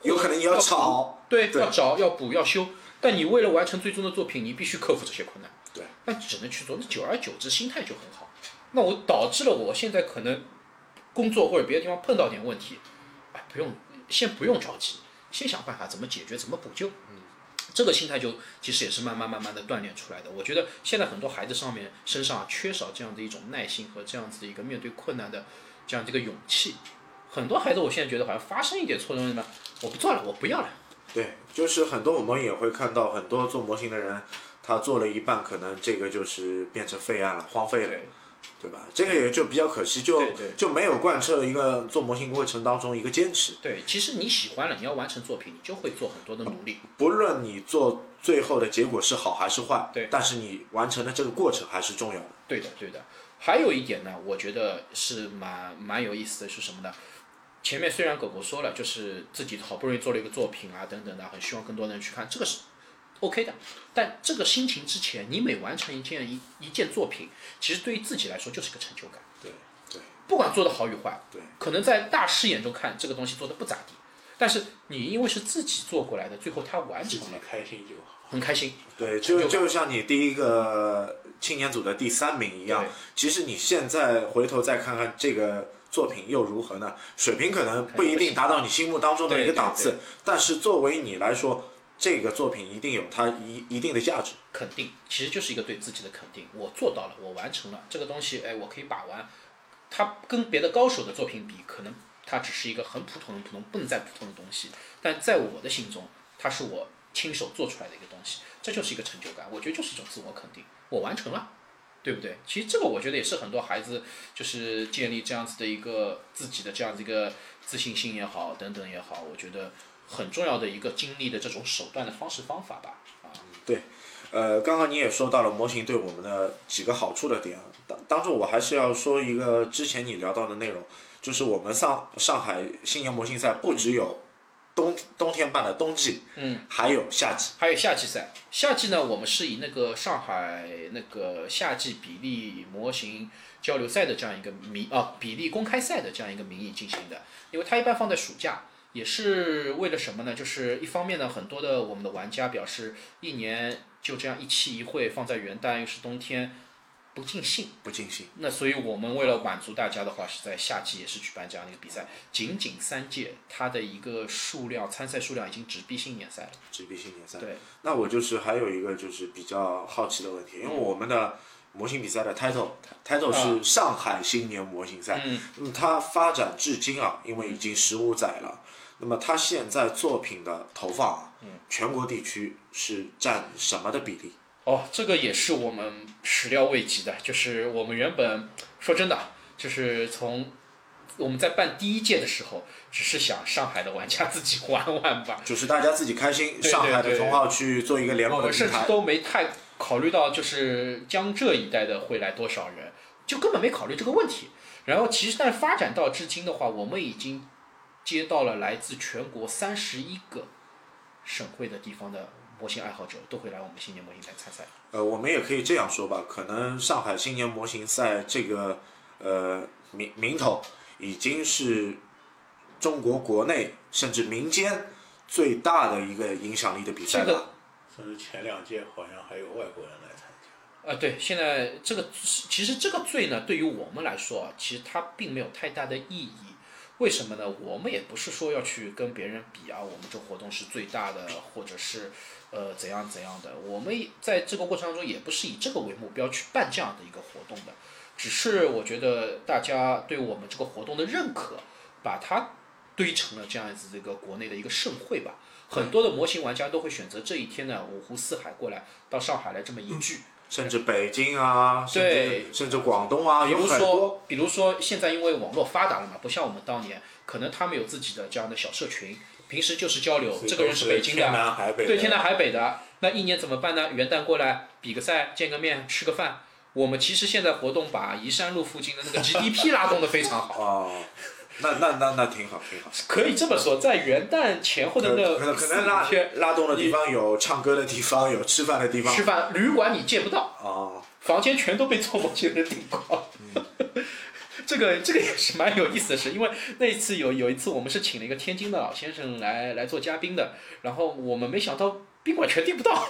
有可能你要找。对，对要找要补要修，但你为了完成最终的作品，你必须克服这些困难。对，那只能去做，那久而久之心态就很好。那我导致了我现在可能工作或者别的地方碰到点问题，哎，不用先不用着急，先想办法怎么解决，怎么补救。嗯，这个心态就其实也是慢慢慢慢的锻炼出来的。我觉得现在很多孩子上面身上啊缺少这样的一种耐心和这样子的一个面对困难的这样的一个勇气。很多孩子我现在觉得好像发生一点错东西呢，我不做了，我不要了。对，就是很多我们也会看到很多做模型的人，他做了一半，可能这个就是变成废案了，荒废了，对对吧？这个也就比较可惜，就就没有贯彻一个做模型过程当中一个坚持。对，其实你喜欢了，你要完成作品，你就会做很多的努力。不论你做最后的结果是好还是坏，对但是你完成的这个过程还是重要的。对的，对的。还有一点呢，我觉得是蛮蛮有意思的，是什么呢？前面虽然狗狗说了，就是自己好不容易做了一个作品啊，等等的，很希望更多人去看，这个是 OK 的。但这个心情之前，你每完成一件一一件作品，其实对于自己来说就是个成就感。对对，不管做的好与坏，对，可能在大师眼中看这个东西做的不咋地，但是你因为是自己做过来的，最后他完成了，开心就好。很开心。对，就就就像你第一个青年组的第三名一样，其实你现在回头再看看这个作品又如何呢？水平可能不一定达到你心目当中的一个档次，但是作为你来说，这个作品一定有它一一定的价值。肯定，其实就是一个对自己的肯定。我做到了，我完成了这个东西，哎，我可以把玩。它跟别的高手的作品比，可能它只是一个很普通、很普通、不能再普通的东西，但在我的心中，它是我亲手做出来的一个东西，这就是一个成就感。我觉得就是一种自我肯定，我完成了，对不对？其实这个我觉得也是很多孩子就是建立这样子的一个自己的这样子一个自信心也好，等等也好，我觉得很重要的一个经历的这种手段的方式方法吧。啊，对呃，刚刚你也说到了模型对我们的几个好处的点，当当中我还是要说一个之前你聊到的内容，就是我们上上海新年模型赛不只有冬冬天办的冬季，嗯，还有夏季，还有夏季赛，夏季呢，我们是以那个上海那个夏季比例模型交流赛的这样一个名啊比例公开赛的这样一个名义进行的，因为它一般放在暑假，也是为了什么呢？就是一方面呢，很多的我们的玩家表示一年就这样一期一会放在元旦又是冬天，不尽兴。不尽兴。那所以我们为了满足大家的话，是在夏季也是举办这样的一个比赛，仅仅三届，它的一个数量参赛数量已经直逼新年赛了。直逼新年赛。对，那我就是还有一个就是比较好奇的问题，因为我们的模型比赛的 title title 是上海新年模型赛，嗯，它发展至今啊，因为已经十五载了，那么他现在作品的投放啊，全国地区是占什么的比例？哦，这个也是我们始料未及的，就是我们原本说真的，就是从我们在办第一届的时候，只是想上海的玩家自己玩玩吧，就是大家自己开心，上海的对同号去做一个联我盟的平台。们甚至都没太考虑到，就是江浙一带的会来多少人，就根本没考虑这个问题。然后其实，但发展到至今的话，我们已经接到了来自全国三十一个省会的地方的模型爱好者都会来我们新年模型赛参赛。呃，我们也可以这样说吧，可能上海新年模型赛这个呃名名头已经是中国国内甚至民间最大的一个影响力的比赛这个了。甚至前两届好像还有外国人来参加。呃，对，现在这个其实这个罪呢，对于我们来说啊，其实它并没有太大的意义。为什么呢？我们也不是说要去跟别人比啊，我们这活动是最大的，或者是呃怎样怎样的。我们在这个过程当中也不是以这个为目标去办这样的一个活动的，只是我觉得大家对我们这个活动的认可，把它堆成了这样子这个国内的一个盛会吧。很多的模型玩家都会选择这一天呢，五湖四海过来到上海来这么一聚。甚至北京啊，甚对至甚至广东啊，有比如很多说，比如说现在因为网络发达了嘛，不像我们当年，可能他们有自己的这样的小社群，平时就是交流，这个人是北京天的，南海北的。对，天南海北的，那一年怎么办呢？元旦过来比个赛，见个面，吃个饭。我们其实现在活动把宜山路附近的那个 GDP 拉动的非常好，哦，那那那那挺好挺好。可以这么说，在元旦前后的可那可能可四能拉五天拉动的地方有唱歌的地方，有吃饭的地方吃饭，旅馆你见不到，啊。房间全都被做模型人订光。这个这个也是蛮有意思的事，因为那一次有有一次我们是请了一个天津的老先生来来做嘉宾的，然后我们没想到宾馆全订不到，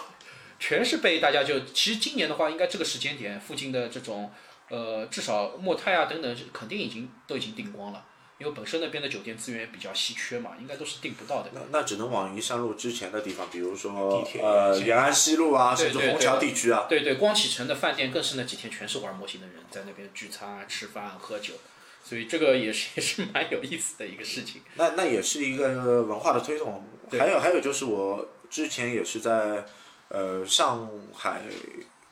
全是被大家就其实今年的话，应该这个时间点附近的这种呃至少莫泰啊等等肯定已经都已经订光了，因为本身那边的酒店资源也比较稀缺嘛，应该都是订不到的。那那只能往宜山路之前的地方，比如说地铁呃延安西路啊，甚至虹桥地区啊。对对，光启城的饭店更是那几天全是玩模型的人在那边聚餐、啊、吃饭、喝酒，所以这个也是也是蛮有意思的一个事情。那那也是一个文化的推动。还有还有就是我之前也是在呃上海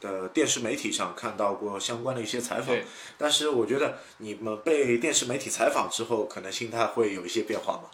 的电视媒体上看到过相关的一些采访，但是我觉得你们被电视媒体采访之后，可能心态会有一些变化嘛。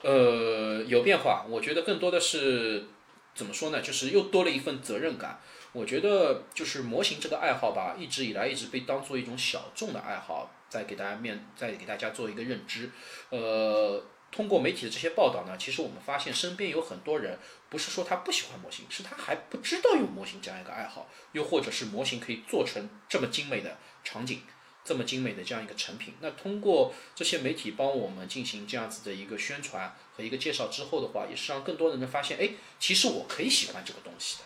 呃，有变化，我觉得更多的是怎么说呢？就是又多了一份责任感。我觉得就是模型这个爱好吧，一直以来一直被当做一种小众的爱好，在给大家面，在给大家做一个认知。呃，通过媒体的这些报道呢，其实我们发现身边有很多人，不是说他不喜欢模型，是他还不知道有模型这样一个爱好，又或者是模型可以做成这么精美的场景。这么精美的这样一个成品，那通过这些媒体帮我们进行这样子的一个宣传和一个介绍之后的话，也是让更多的人发现，哎，其实我可以喜欢这个东西的。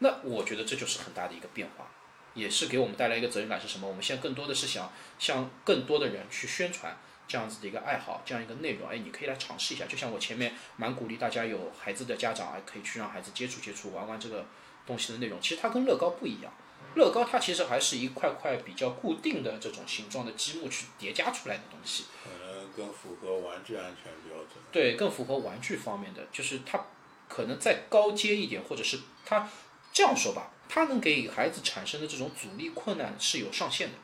那我觉得这就是很大的一个变化，也是给我们带来一个责任感是什么？我们现在更多的是想向更多的人去宣传这样子的一个爱好，这样一个内容。哎，你可以来尝试一下。就像我前面蛮鼓励大家有孩子的家长，哎，可以去让孩子接触接触，玩玩这个东西的内容。其实它跟乐高不一样。乐高它其实还是一块块比较固定的这种形状的积木去叠加出来的东西，可能更符合玩具安全标准。对，更符合玩具方面的，就是它可能再高阶一点，或者是它这样说吧，它能给孩子产生的这种阻力困难是有上限的，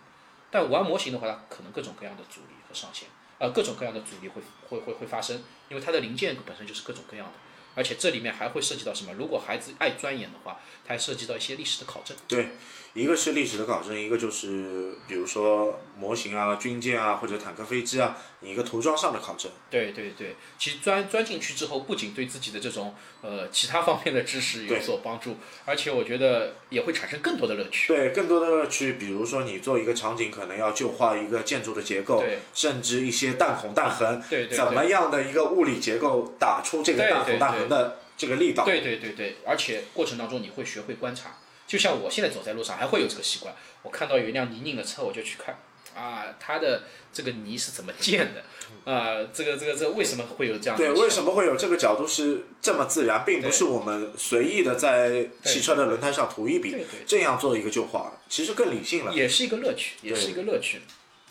但玩模型的话，它可能各种各样的阻力和上限，呃，各种各样的阻力会会会会发生，因为它的零件本身就是各种各样的，而且这里面还会涉及到什么？如果孩子爱钻研的话，它还涉及到一些历史的考证。对，一个是历史的考证，一个就是比如说模型啊、军舰啊或者坦克、飞机啊，你一个涂装上的考证。对对对，其实钻钻进去之后，不仅对自己的这种呃其他方面的知识有所帮助，而且我觉得也会产生更多的乐趣。对，更多的乐趣，比如说你做一个场景，可能要就画一个建筑的结构对，甚至一些弹孔弹痕，对对怎么样的一个物理结构打出这个弹孔弹痕的这个力道。对对对对，而且过程当中你会学会观察，就像我现在走在路上还会有这个习惯，我看到有一辆泥泞的车，我就去看啊，它的这个泥是怎么建的，啊，这个这个这个为什么会有这样的对，为什么会有这个角度是这么自然，并不是我们随意的在汽车的轮胎上涂一笔这样做一个旧化，其实更理性了。也是一个乐趣，也是一个乐趣。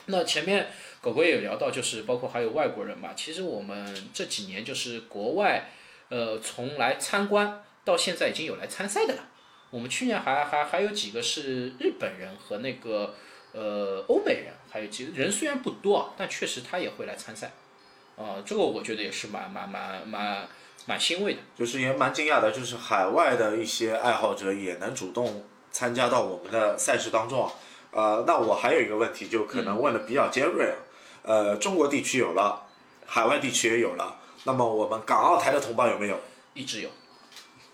那前面狗狗也有聊到，就是包括还有外国人嘛，其实我们这几年就是国外，呃，从来参观到现在已经有来参赛的了。我们去年还还还有几个是日本人和那个呃欧美人，还有几个人虽然不多啊，但确实他也会来参赛。啊、这个我觉得也是蛮蛮蛮蛮蛮欣慰的。就是也蛮惊讶的，就是海外的一些爱好者也能主动参加到我们的赛事当中啊。呃，那我还有一个问题，就可能问的比较尖锐了。呃，中国地区有了，海外地区也有了，那么我们港澳台的同胞有没有？一直有，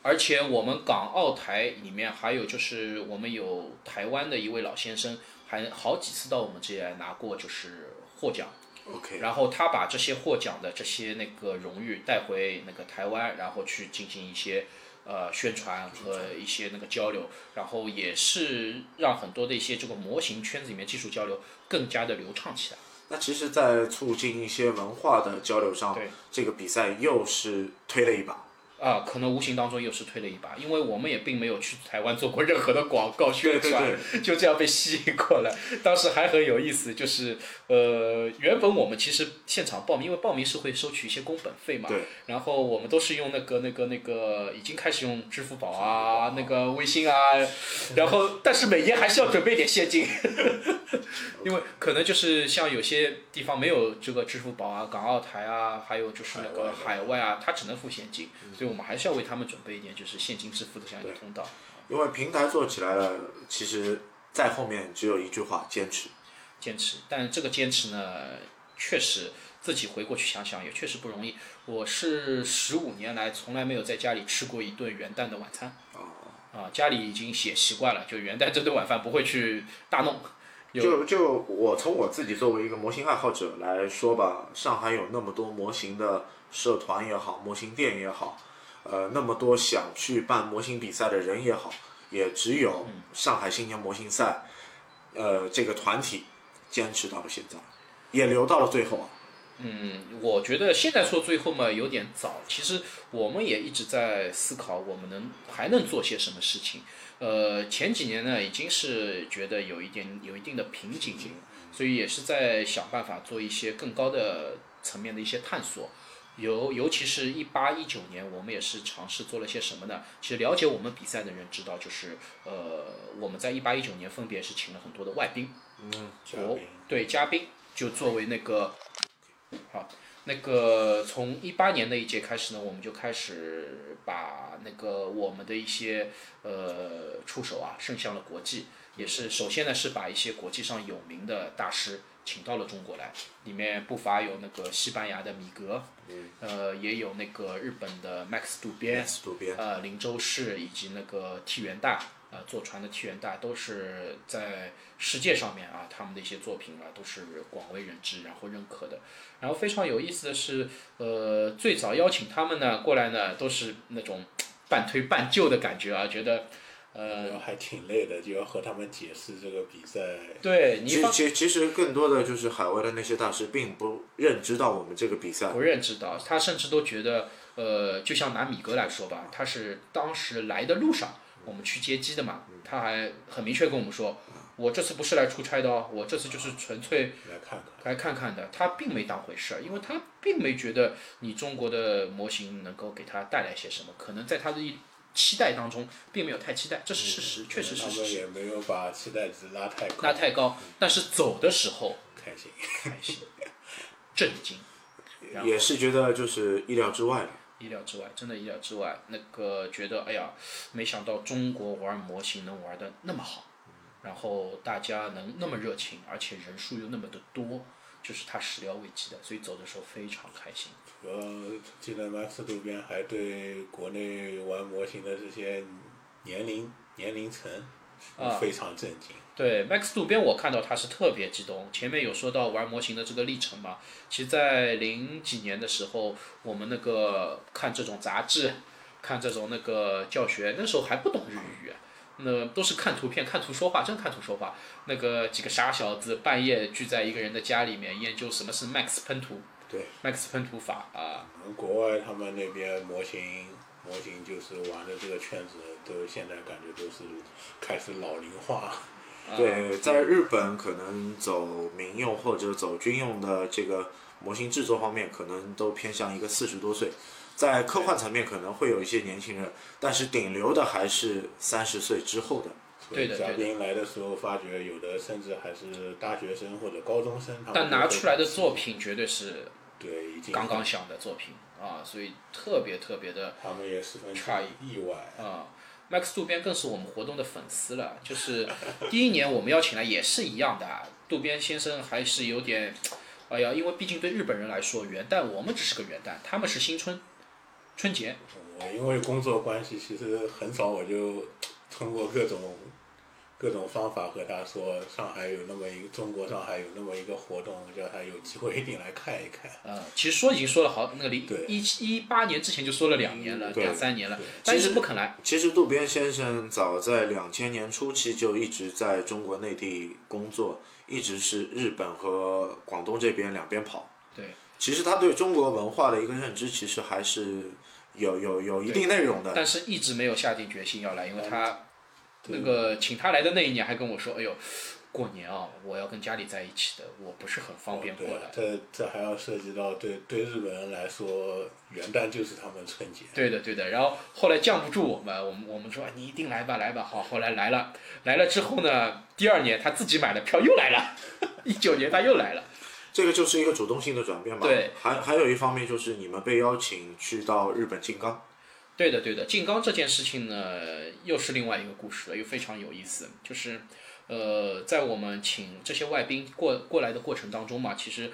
而且我们港澳台里面还有就是我们有台湾的一位老先生，还好几次到我们这里来拿过就是获奖，OK，然后他把这些获奖的这些那个荣誉带回那个台湾，然后去进行一些呃宣传和一些那个交流，然后也是让很多的一些这个模型圈子里面技术交流更加的流畅起来。那其实，在促进一些文化的交流上对，这个比赛又是推了一把。啊，可能无形当中又是推了一把，因为我们也并没有去台湾做过任何的广告宣传，就这样被吸引过来。当时还很有意思，就是呃，原本我们其实现场报名，因为报名是会收取一些工本费嘛，对，然后我们都是用那个那个那个已经开始用支付宝啊，那个微信啊，然后但是每年还是要准备点现金，因为可能就是像有些地方没有这个支付宝啊、港澳台啊，还有就是那个海外啊，他只能付现金，所以我们还是要为他们准备一点就是现金支付的这样一个通道。因为平台做起来了，其实在后面只有一句话：坚持。坚持，但这个坚持呢，确实自己回过去想想也确实不容易。我是十五年来从来没有在家里吃过一顿元旦的晚餐。啊，家里已经写习惯了，就元旦这顿晚饭不会去大弄。就就我从我自己作为一个模型爱好者来说吧，上海有那么多模型的社团也好，模型店也好，呃，那么多想去办模型比赛的人也好，也只有上海新年模型赛，呃，这个团体坚持到了现在，也留到了最后啊。嗯，我觉得现在说最后嘛有点早。其实我们也一直在思考，我们能还能做些什么事情。呃，前几年呢，已经是觉得有一点有一定的瓶颈，所以也是在想办法做一些更高的层面的一些探索。尤尤其是一八一九年，我们也是尝试做了些什么呢？其实了解我们比赛的人知道，就是呃，我们在一八一九年分别是请了很多的外宾，国对嘉宾，就作为那个好，那个从一八年那一届开始呢，我们就开始把那个我们的一些呃触手啊伸向了国际，也是首先呢是把一些国际上有名的大师请到了中国来，里面不乏有那个西班牙的米格，呃，也有那个日本的 Max 渡边，渡边，呃，林州市以及那个 T 元大，呃，坐船的 T 元大都是在世界上面啊，他们的一些作品啊都是广为人知，然后认可的。然后非常有意思的是，呃，最早邀请他们呢过来呢，都是那种半推半就的感觉啊，觉得，呃，还挺累的，就要和他们解释这个比赛。对你方其其其实更多的就是海外的那些大师并不认知到我们这个比赛。不，认知到，他甚至都觉得，呃，就像拿米格来说吧，他是当时来的路上，我们去接机的嘛，他还很明确跟我们说，我这次不是来出差的哦，我这次就是纯粹来看看，来看看的，他并没当回事儿，因为他并没觉得你中国的模型能够给他带来些什么，可能在他的一期待当中并没有太期待，这是事实，确实是事实，们也没有把期待值拉太高，拉太高，但是走的时候开心。开心。震惊，也是觉得就是意料之外的。意料之外，真的意料之外。那个觉得，哎呀，没想到中国玩模型能玩的那么好，然后大家能那么热情，而且人数又那么的多，就是他始料未及的，所以走的时候非常开心。我记得 Max 渡边还对国内玩模型的这些年龄年龄层啊非常震惊。对 Max 渡边，我看到他是特别激动。前面有说到玩模型的这个历程嘛，其实，在零几年的时候，我们那个看这种杂志，看这种那个教学，那时候还不懂日语，那都是看图片、看图说话，真看图说话。那个几个傻小子半夜聚在一个人的家里面研究什么是 Max 喷涂对，，Max 喷涂法啊，国外他们那边模型模型就是玩的这个圈子，都现在感觉都是开始老龄化。啊对，在日本可能走民用或者走军用的这个模型制作方面，可能都偏向一个四十多岁。在科幻层面可能会有一些年轻人，但是顶流的还是三十岁之后的。对的嘉宾来的时候发觉，有的甚至还是大学生或者高中生，但拿出来的作品绝对是对已经刚刚想的作品啊，所以特别特别的。他们也十分诧意外。啊、m a x 渡边更是我们活动的粉丝了。就是第一年我们邀请来也是一样的，渡边先生还是有点，哎呀，因为毕竟对日本人来说，元旦我们只是个元旦，他们是新春，春节。我因为工作关系，其实很早我就通过各种各种方法和他说，上海有那么一个中国上海有那么一个活动，叫他有机会一定来看一看。嗯，其实说已经说了好，那个零对一一八年之前就说了两年了，两三年了对，但一直不肯来。其实渡边先生早在两千年初期就一直在中国内地工作，一直是日本和广东这边两边跑。对，其实他对中国文化的一个认知，其实还是有有有一定内容的。但是一直没有下定决心要来，因为他那个请他来的那一年还跟我说，哎呦，过年啊，我要跟家里在一起的，我不是很方便过对来。这这还要涉及到对对日本人来说，元旦就是他们春节。对的，对的。然后后来降不住我们，我们我们说哎你一定来吧，来吧。好，后来来了，来了之后呢，第二年他自己买的票又来了，一九年他又来了。这个就是一个主动性的转变嘛。对。还还有一方面就是你们被邀请去到日本静冈。对的，对的。静冈这件事情呢，又是另外一个故事了，又非常有意思。就是，呃，在我们请这些外宾过过来的过程当中嘛，其实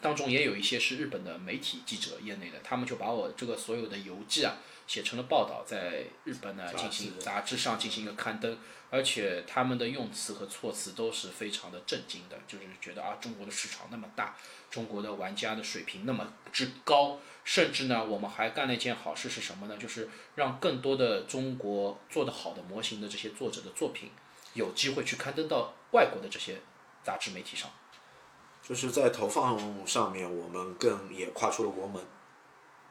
当中也有一些是日本的媒体记者业内的，他们就把我这个所有的游记啊写成了报道，在日本呢进行杂志上进行一个刊登，而且他们的用词和措辞都是非常的震惊的，就是觉得啊，中国的市场那么大，中国的玩家的水平那么之高，甚至呢，我们还干了一件好事是什么呢？就是让更多的中国做得好的模型的这些作者的作品，有机会去刊登到外国的这些杂志媒体上。就是在投放上面，我们更也跨出了国门。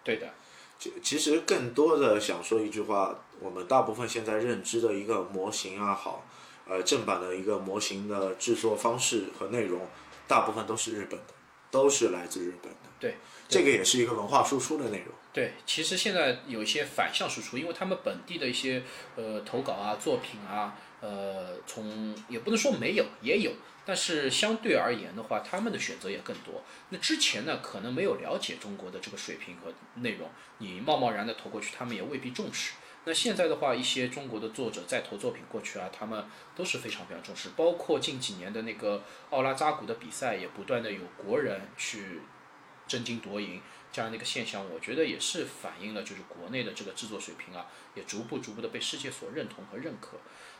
对的，其其实更多的想说一句话，我们大部分现在认知的一个模型啊好，呃正版的一个模型的制作方式和内容，大部分都是日本的，都是来自日本的。对，这个也是一个文化输出的内容。对，其实现在有一些反向输出，因为他们本地的一些呃投稿啊、作品啊，呃，从也不能说没有，也有，但是相对而言的话，他们的选择也更多。那之前呢，可能没有了解中国的这个水平和内容，你贸贸然的投过去，他们也未必重视。那现在的话，一些中国的作者在投作品过去啊，他们都是非常非常重视，包括近几年的那个奥拉扎古的比赛，也不断的有国人去争金夺银。这样的一个现象，我觉得也是反映了就是国内的这个制作水平啊，也逐步逐步的被世界所认同和认可。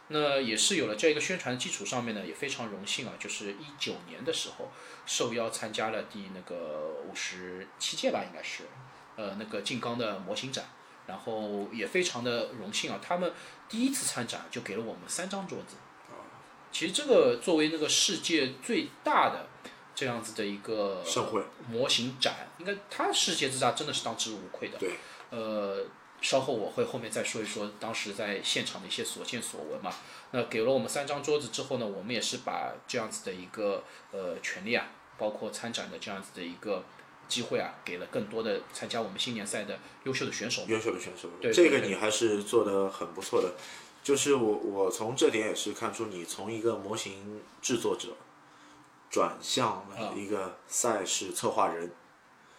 那也是有了这样一个宣传基础上面呢，也非常荣幸啊，就是一九年的时候受邀参加了第那个五十七届吧，应该是，呃，那个静冈的模型展，然后也非常的荣幸啊，他们第一次参展就给了我们三张桌子啊。其实这个作为那个世界最大的这样子的一个盛会模型展，应该它世界之大真的是当之无愧的。对，呃，稍后我会后面再说一说当时在现场的一些所见所闻嘛。那给了我们三张桌子之后呢，我们也是把这样子的一个呃权利啊，包括参展的这样子的一个机会啊，给了更多的参加我们新年赛的优秀的选手。优秀的选手，对这个你还是做得很不错的。就是我我从这点也是看出你从一个模型制作者转向了一个赛事策划人，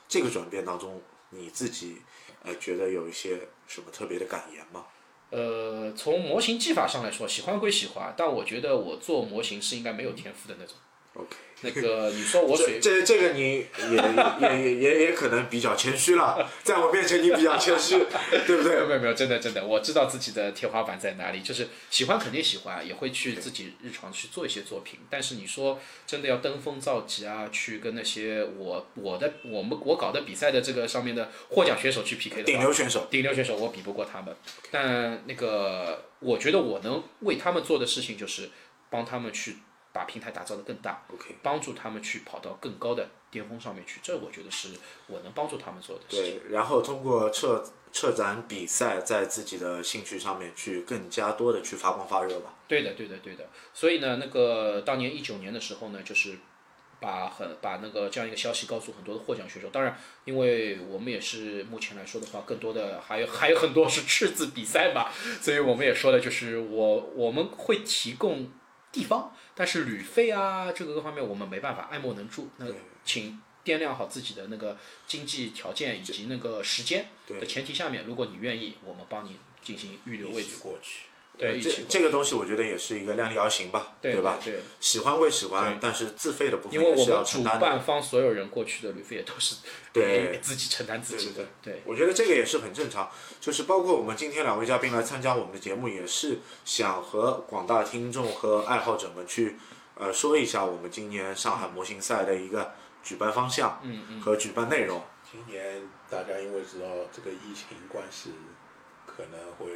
这个转变当中，你自己呃觉得有一些什么特别的感言吗？呃，从模型技法上来说，喜欢归喜欢，但我觉得我做模型是应该没有天赋的那种。OK，那个你说我水这这个你也也也也也可能比较谦虚了，在我面前你比较谦虚，对不对？没有没有，真的真的，我知道自己的天花板在哪里，就是喜欢肯定喜欢，也会去自己日常去做一些作品。但是你说真的要登峰造极啊，去跟那些我我的我们我搞的比赛的这个上面的获奖选手去 PK 的顶流选手，顶流选手我比不过他们，但那个我觉得我能为他们做的事情就是帮他们去把平台打造的更大 OK，帮助他们去跑到更高的巅峰上面去，这我觉得是我能帮助他们做的事情。对，然后通过策策展比赛，在自己的兴趣上面去更加多的去发光发热吧。对的，对的，对的。所以呢，那个当年一九年的时候呢，就是把很把那个这样一个消息告诉很多的获奖选手。当然，因为我们也是目前来说的话，更多的还有 还有很多是赤字比赛嘛，所以我们也说了就是我我们会提供地方，但是旅费啊这个各方面我们没办法爱莫能助。那请掂量好自己的那个经济条件以及那个时间的前提下面，如果你愿意，我们帮你进行预留位置。过去。对，这这个东西我觉得也是一个量力而行吧，对吧？对。喜欢归喜欢，但是自费的部分也是因为我们主要承担的。办方所有人过去的旅费也都是对 自己承担自己的，对我觉得这个也是很正常，就是包括我们今天两位嘉宾来参加我们的节目，也是想和广大听众和爱好者们去呃说一下我们今年上海模型赛的一个举办方向嗯嗯，和举办内容。今年大家因为知道这个疫情关系，可能会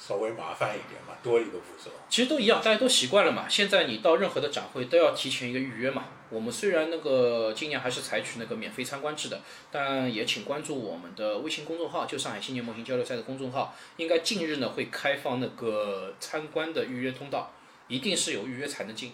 稍微麻烦一点嘛，多一个步骤。其实都一样，大家都习惯了嘛。现在你到任何的展会都要提前一个预约嘛。我们虽然那个今年还是采取那个免费参观制的，但也请关注我们的微信公众号，就上海新年模型交流赛的公众号，应该近日呢会开放那个参观的预约通道，一定是有预约才能进。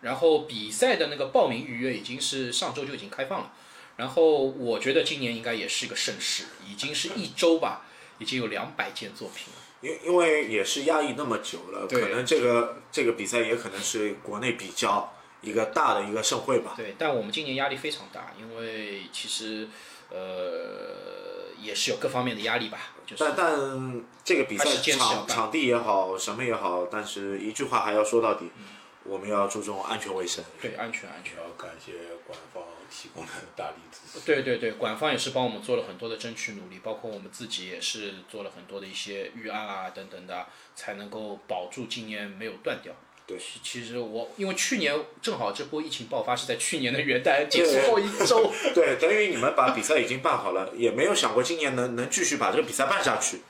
然后比赛的那个报名预约已经是上周就已经开放了，然后我觉得今年应该也是一个盛事，已经是一周吧，已经有两百件作品。因因为也是压抑那么久了，可能这个这个比赛也可能是国内比较一个大的一个盛会吧。对，但我们今年压力非常大，因为其实呃也是有各方面的压力吧，就是但但这个比赛场场地也好，什么也好，但是一句话还要说到底，嗯我们要注重安全卫生。对安全安全。要感谢官方提供的大力支持。对对对，管方也是帮我们做了很多的争取努力，包括我们自己也是做了很多的一些预案啊等等的，才能够保住今年没有断掉。对其其实我因为去年正好这波疫情爆发是在去年的元旦结束后一周，对，等于你们把比赛已经办好了，也没有想过今年能能继续把这个比赛办下去。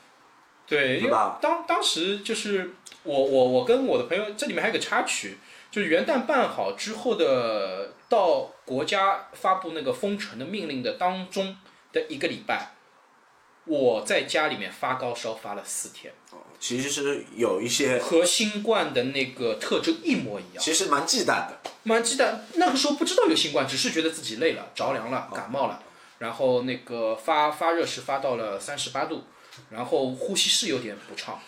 对，因为当当时就是我我我跟我的朋友，这里面还有个插曲，就是元旦办好之后的，到国家发布那个封城的命令的当中的一个礼拜，我在家里面发高烧发了四天，其实是有一些，和新冠的那个特征一模一样。其实蛮忌惮的。蛮忌惮那个时候不知道有新冠，只是觉得自己累了、着凉了、感冒了，然后那个发发热是发到了三十八度，然后呼吸是有点不畅，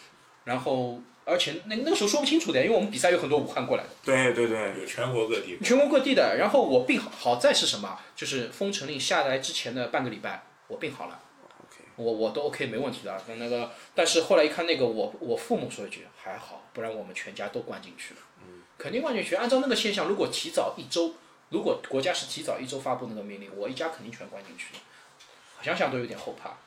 然后而且那那个时候说不清楚的，因为我们比赛有很多武汉过来的，对对对，有全国各地，全国各地的。然后我病好，好在是什么？就是封城令下来之前的半个礼拜，我病好了。OK 我我都 OK 没问题的，跟那个，但是后来一看那个，我我父母说一句还好，不然我们全家都关进去了。嗯，肯定关进去。按照那个现象，如果提早一周，如果国家是提早一周发布那个命令，我一家肯定全关进去了。想想都有点后怕。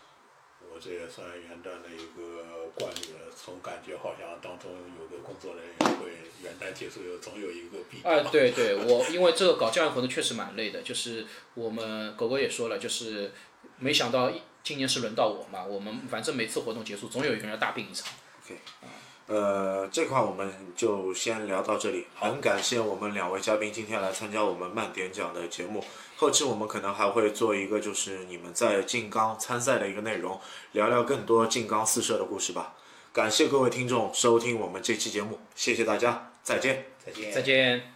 我这也算元旦的一个惯例了。总感觉好像当中有个工作人员会元旦结束后总有一个弊。啊、对对，我因为这个搞教育活动确实蛮累的，就是我们狗狗也说了，就是没 想到今年是轮到我嘛，我们反正每次活动结束，总有一个人要大病一场。呃，这块我们就先聊到这里。很感谢我们两位嘉宾今天来参加我们慢点讲的节目。后期我们可能还会做一个，就是你们在静冈参赛的一个内容，聊聊更多静冈四射的故事吧。感谢各位听众收听我们这期节目，谢谢大家，再见。再见。再见。